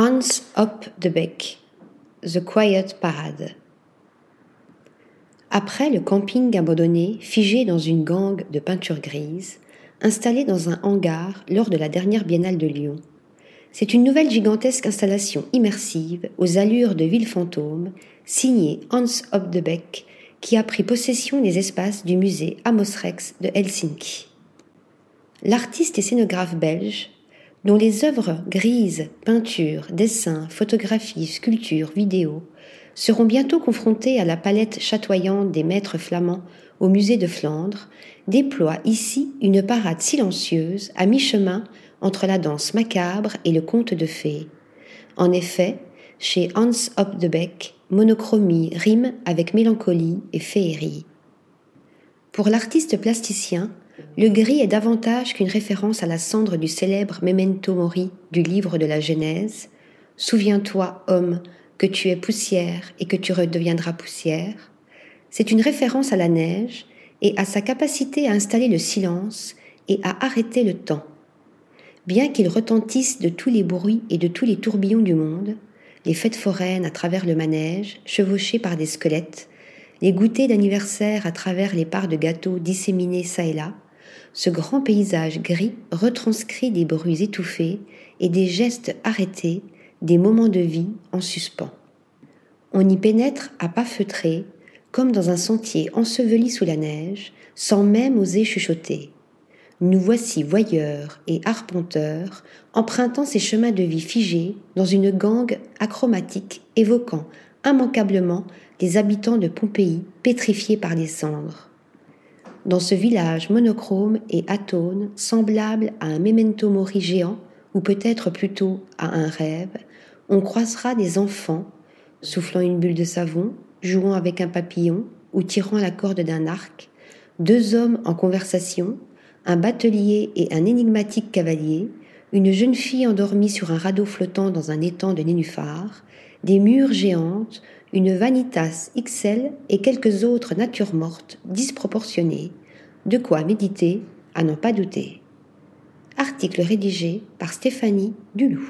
Hans Beck, The Quiet Parade. Après le camping abandonné, figé dans une gangue de peinture grise, installé dans un hangar lors de la dernière biennale de Lyon, c'est une nouvelle gigantesque installation immersive aux allures de ville fantôme, signée Hans Hop de Beck, qui a pris possession des espaces du musée Amos Rex de Helsinki. L'artiste et scénographe belge dont les œuvres grises, peintures, dessins, photographies, sculptures, vidéos, seront bientôt confrontées à la palette chatoyante des maîtres flamands au musée de Flandre, déploie ici une parade silencieuse à mi-chemin entre la danse macabre et le conte de fées. En effet, chez Hans Hop de Beck, monochromie rime avec mélancolie et féerie. Pour l'artiste plasticien, le gris est davantage qu'une référence à la cendre du célèbre Memento Mori du livre de la Genèse. Souviens-toi, homme, que tu es poussière et que tu redeviendras poussière. C'est une référence à la neige et à sa capacité à installer le silence et à arrêter le temps. Bien qu'il retentisse de tous les bruits et de tous les tourbillons du monde, les fêtes foraines à travers le manège, chevauchées par des squelettes, les goûters d'anniversaire à travers les parts de gâteaux disséminés çà et là, ce grand paysage gris retranscrit des bruits étouffés et des gestes arrêtés, des moments de vie en suspens. On y pénètre à pas feutrés, comme dans un sentier enseveli sous la neige, sans même oser chuchoter. Nous voici voyeurs et arpenteurs, empruntant ces chemins de vie figés dans une gangue achromatique évoquant immanquablement les habitants de Pompéi pétrifiés par les cendres dans ce village monochrome et atone, semblable à un memento mori géant, ou peut-être plutôt à un rêve, on croisera des enfants, soufflant une bulle de savon, jouant avec un papillon ou tirant la corde d'un arc, deux hommes en conversation, un batelier et un énigmatique cavalier, une jeune fille endormie sur un radeau flottant dans un étang de nénuphars, des murs géantes, une vanitas XL et quelques autres natures mortes disproportionnées, de quoi méditer à n'en pas douter. Article rédigé par Stéphanie Dulou.